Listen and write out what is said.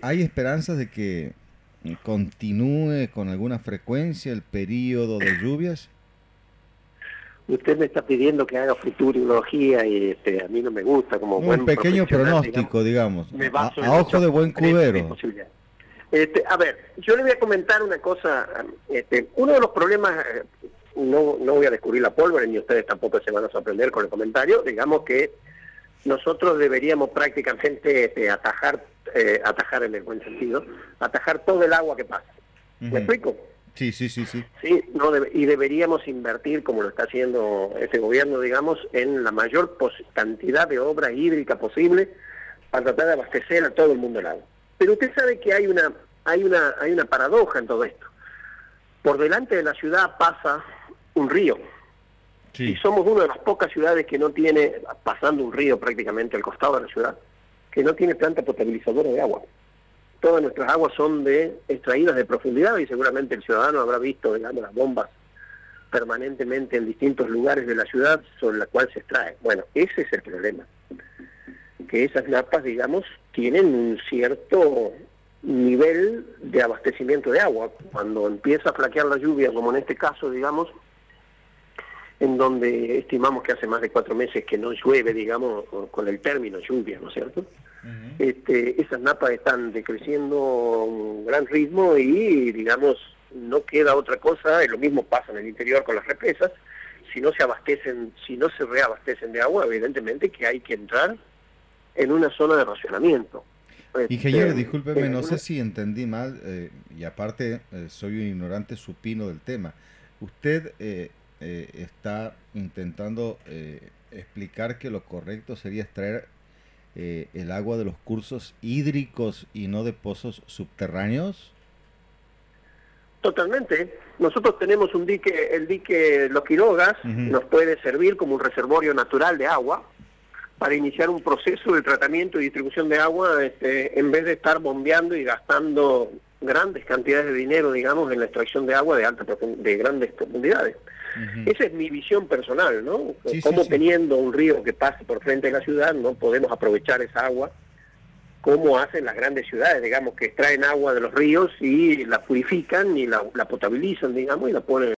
¿Hay esperanzas de que continúe con alguna frecuencia el periodo de lluvias? Usted me está pidiendo que haga futurología y este, a mí no me gusta como Un pequeño pronóstico, digamos, a, ojo de buen cubero. Este, a ver, yo le voy a comentar una cosa. Este, uno de los problemas, eh, no, no voy a descubrir la pólvora, ni ustedes tampoco se van a sorprender con el comentario, digamos que nosotros deberíamos prácticamente este, atajar, eh, atajar en el buen sentido, atajar todo el agua que pasa. ¿Me explico? Sí, sí, sí, sí. Sí, no y deberíamos invertir, como lo está haciendo este gobierno, digamos, en la mayor cantidad de obra hídrica posible para tratar de abastecer a todo el mundo el agua. Pero usted sabe que hay una, hay una, hay una paradoja en todo esto. Por delante de la ciudad pasa un río. Y somos una de las pocas ciudades que no tiene, pasando un río prácticamente al costado de la ciudad, que no tiene planta potabilizadora de agua todas nuestras aguas son de extraídas de profundidad y seguramente el ciudadano habrá visto, digamos, las bombas permanentemente en distintos lugares de la ciudad sobre la cual se extrae. Bueno, ese es el problema, que esas napas, digamos, tienen un cierto nivel de abastecimiento de agua. Cuando empieza a flaquear la lluvia, como en este caso, digamos, en donde estimamos que hace más de cuatro meses que no llueve, digamos, con el término lluvia, ¿no es cierto? este, esas napas están decreciendo a un gran ritmo y, digamos, no queda otra cosa, y lo mismo pasa en el interior con las represas, si no se abastecen, si no se reabastecen de agua, evidentemente que hay que entrar en una zona de racionamiento. Ingeniero, este, discúlpeme, no sé si entendí mal, eh, y aparte eh, soy un ignorante supino del tema. Usted eh, está intentando explicar que lo correcto sería extraer eh, el agua de los cursos hídricos y no de pozos subterráneos? Totalmente. Nosotros tenemos un dique, el dique Los Quirogas, nos puede servir como un reservorio natural de agua para iniciar un proceso de tratamiento y distribución de agua este, en vez de estar bombeando y gastando grandes cantidades de dinero, digamos, en la extracción de agua de alta de grandes profundidades. Esa es mi visión personal, ¿no? Como teniendo un río que pase por frente de la ciudad, no podemos aprovechar esa agua como hacen las grandes ciudades, digamos, que extraen agua de los ríos y la purifican y la, la potabilizan, digamos, y la ponen